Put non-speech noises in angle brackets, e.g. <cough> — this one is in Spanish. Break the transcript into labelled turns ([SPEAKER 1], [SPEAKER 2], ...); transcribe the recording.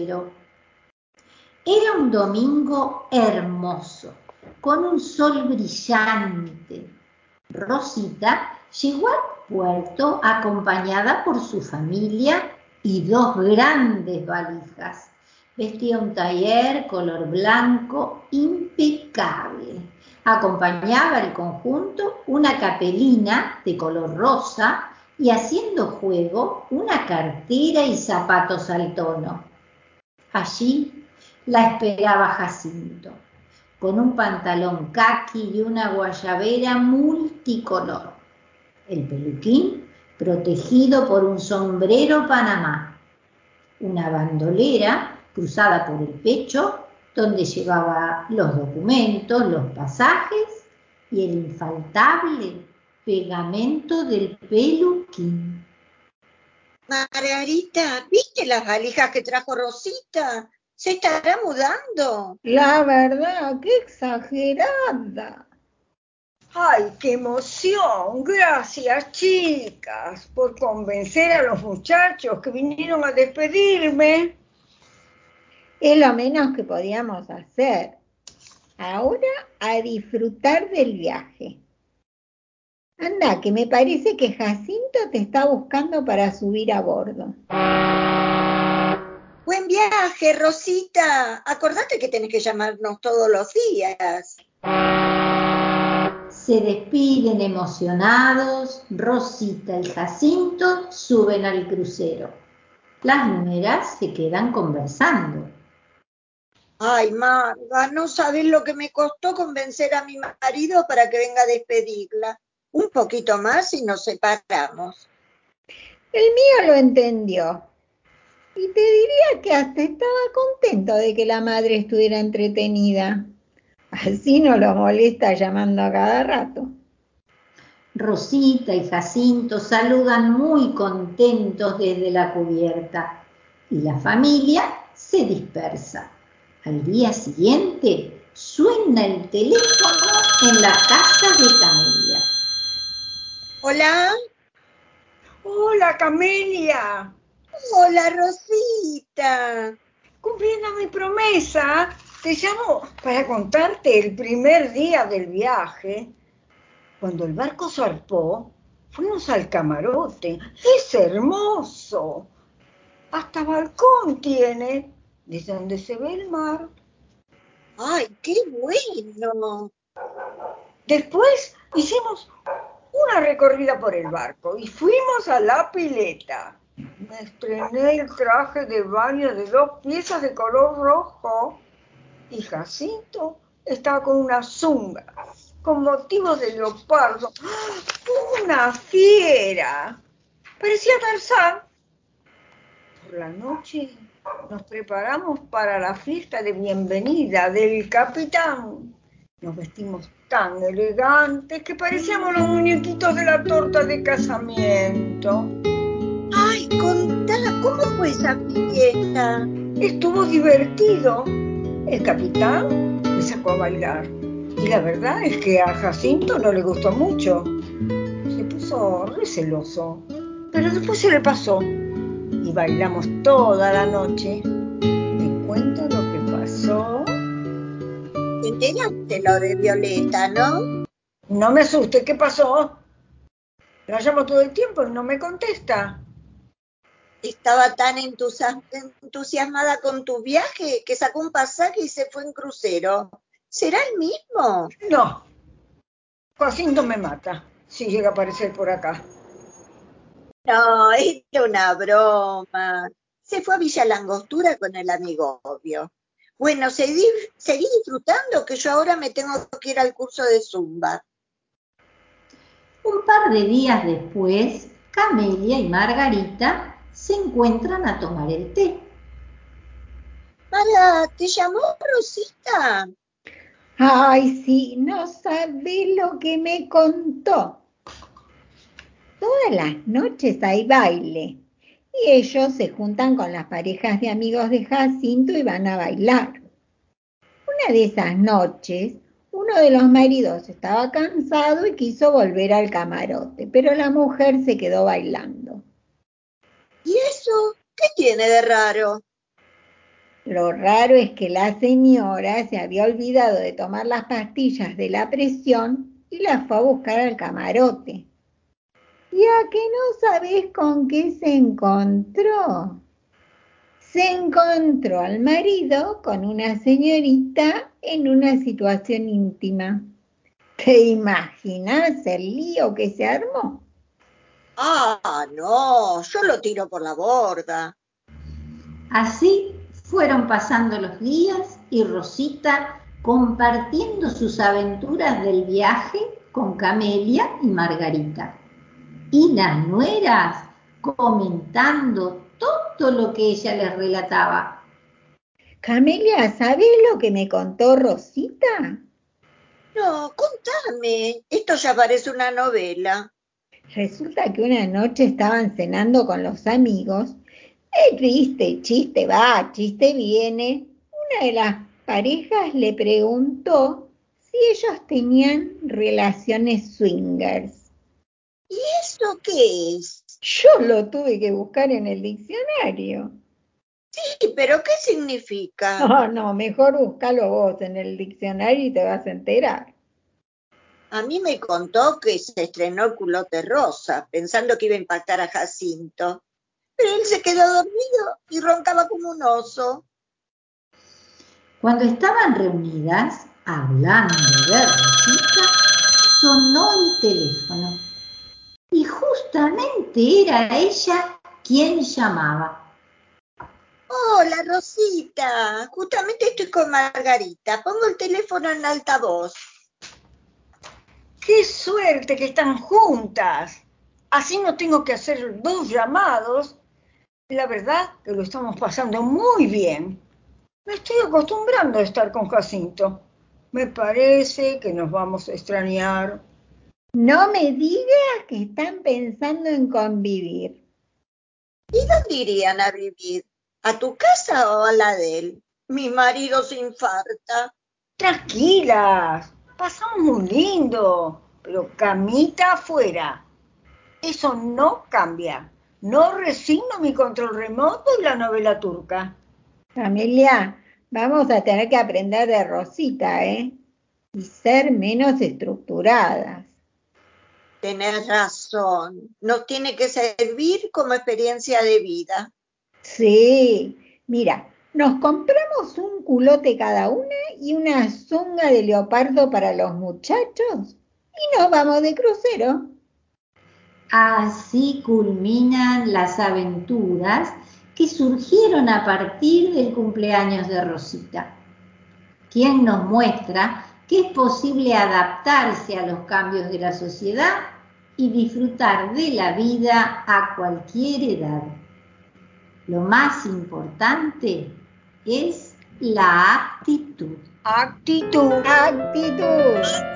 [SPEAKER 1] Era un domingo hermoso, con un sol brillante. Rosita llegó al puerto acompañada por su familia y dos grandes valijas. Vestía un taller color blanco impecable. Acompañaba el conjunto una capelina de color rosa y haciendo juego una cartera y zapatos al tono. Allí la esperaba Jacinto, con un pantalón caqui y una guayabera multicolor. El peluquín protegido por un sombrero panamá, una bandolera cruzada por el pecho donde llevaba los documentos, los pasajes y el infaltable pegamento del peluquín.
[SPEAKER 2] Margarita, ¿viste las valijas que trajo Rosita? ¿Se estará mudando?
[SPEAKER 3] La verdad, qué exagerada. ¡Ay, qué emoción! Gracias, chicas, por convencer a los muchachos que vinieron a despedirme. Es lo menos que podíamos hacer. Ahora a disfrutar del viaje. Anda, que me parece que Jacinto te está buscando para subir a bordo.
[SPEAKER 2] Buen viaje, Rosita. Acordate que tenés que llamarnos todos los días
[SPEAKER 1] se despiden emocionados, Rosita y Jacinto suben al crucero. Las numeras se quedan conversando.
[SPEAKER 2] Ay, Marga, no sabes lo que me costó convencer a mi marido para que venga a despedirla. Un poquito más y nos separamos.
[SPEAKER 3] El mío lo entendió. Y te diría que hasta estaba contento de que la madre estuviera entretenida. Así no lo molesta llamando a cada rato.
[SPEAKER 1] Rosita y Jacinto saludan muy contentos desde la cubierta y la familia se dispersa. Al día siguiente suena el teléfono en la casa de Camelia.
[SPEAKER 2] Hola.
[SPEAKER 3] Hola, Camelia.
[SPEAKER 2] Hola, Rosita.
[SPEAKER 3] Cumpliendo mi promesa, te llamo para contarte el primer día del viaje. Cuando el barco zarpó, fuimos al camarote. Es hermoso. Hasta balcón tiene, desde donde se ve el mar.
[SPEAKER 2] ¡Ay, qué bueno!
[SPEAKER 3] Después hicimos una recorrida por el barco y fuimos a la pileta. Me estrené el traje de baño de dos piezas de color rojo y Jacinto estaba con una zunga con motivo de leopardo. ¡Una fiera! Parecía Tarzán. Por la noche nos preparamos para la fiesta de bienvenida del capitán. Nos vestimos tan elegantes que parecíamos los muñequitos de la torta de casamiento.
[SPEAKER 2] Ay, contá, ¿cómo fue esa fiesta?
[SPEAKER 3] Estuvo divertido el capitán me sacó a bailar. Y la verdad es que a Jacinto no le gustó mucho. Se puso receloso. Pero después se le pasó. Y bailamos toda la noche.
[SPEAKER 2] Enteraste lo de Violeta, ¿no?
[SPEAKER 3] No me asuste, ¿qué pasó? La llamo todo el tiempo y no me contesta
[SPEAKER 2] estaba tan entusiasmada con tu viaje que sacó un pasaje y se fue en crucero. ¿Será el mismo?
[SPEAKER 3] No. Jacinto me mata si llega a aparecer por acá.
[SPEAKER 2] No, era una broma. Se fue a Villa Langostura con el amigo obvio. Bueno, seguí, seguí disfrutando que yo ahora me tengo que ir al curso de Zumba.
[SPEAKER 1] Un par de días después, Camelia y Margarita se encuentran a tomar el té.
[SPEAKER 2] Mara, ¿te llamó Rosita?
[SPEAKER 3] Ay, sí, no sabes lo que me contó. Todas las noches hay baile y ellos se juntan con las parejas de amigos de Jacinto y van a bailar. Una de esas noches, uno de los maridos estaba cansado y quiso volver al camarote, pero la mujer se quedó bailando.
[SPEAKER 2] ¿Y eso qué tiene de raro?
[SPEAKER 1] Lo raro es que la señora se había olvidado de tomar las pastillas de la presión y las fue a buscar al camarote. ¿Ya que no sabes con qué se encontró? Se encontró al marido con una señorita en una situación íntima. ¿Te imaginas el lío que se armó?
[SPEAKER 2] Ah, no, yo lo tiro por la borda.
[SPEAKER 1] Así fueron pasando los días y Rosita compartiendo sus aventuras del viaje con Camelia y Margarita. Y las nueras comentando todo lo que ella les relataba. Camelia, ¿sabes lo que me contó Rosita?
[SPEAKER 2] No, contame. Esto ya parece una novela.
[SPEAKER 1] Resulta que una noche estaban cenando con los amigos. El triste chiste va, chiste viene. Una de las parejas le preguntó si ellos tenían relaciones swingers.
[SPEAKER 2] ¿Y eso qué es?
[SPEAKER 1] Yo lo tuve que buscar en el diccionario.
[SPEAKER 2] Sí, pero ¿qué significa?
[SPEAKER 1] No, <laughs> no, mejor búscalo vos en el diccionario y te vas a enterar.
[SPEAKER 2] A mí me contó que se estrenó el culote rosa, pensando que iba a impactar a Jacinto. Pero él se quedó dormido y roncaba como un oso.
[SPEAKER 1] Cuando estaban reunidas, hablando de Rosita, sonó el teléfono. Justamente era ella quien llamaba.
[SPEAKER 2] Hola, Rosita. Justamente estoy con Margarita. Pongo el teléfono en altavoz.
[SPEAKER 3] ¡Qué suerte que están juntas! Así no tengo que hacer dos llamados. La verdad que lo estamos pasando muy bien. Me estoy acostumbrando a estar con Jacinto. Me parece que nos vamos a extrañar.
[SPEAKER 1] No me digas que están pensando en convivir.
[SPEAKER 2] ¿Y dónde irían a vivir? ¿A tu casa o a la de él? Mi marido se infarta.
[SPEAKER 3] Tranquilas, pasamos muy lindo, pero camita afuera. Eso no cambia. No resigno mi control remoto y la novela turca.
[SPEAKER 1] Amelia, vamos a tener que aprender de Rosita, ¿eh? Y ser menos estructuradas.
[SPEAKER 2] Tenés razón. Nos tiene que servir como experiencia de vida.
[SPEAKER 1] Sí, mira, nos compramos un culote cada una y una zunga de leopardo para los muchachos y nos vamos de crucero. Así culminan las aventuras que surgieron a partir del cumpleaños de Rosita, quien nos muestra que es posible adaptarse a los cambios de la sociedad y disfrutar de la vida a cualquier edad. Lo más importante es la
[SPEAKER 3] actitud.
[SPEAKER 1] Actitud.
[SPEAKER 2] Actitud.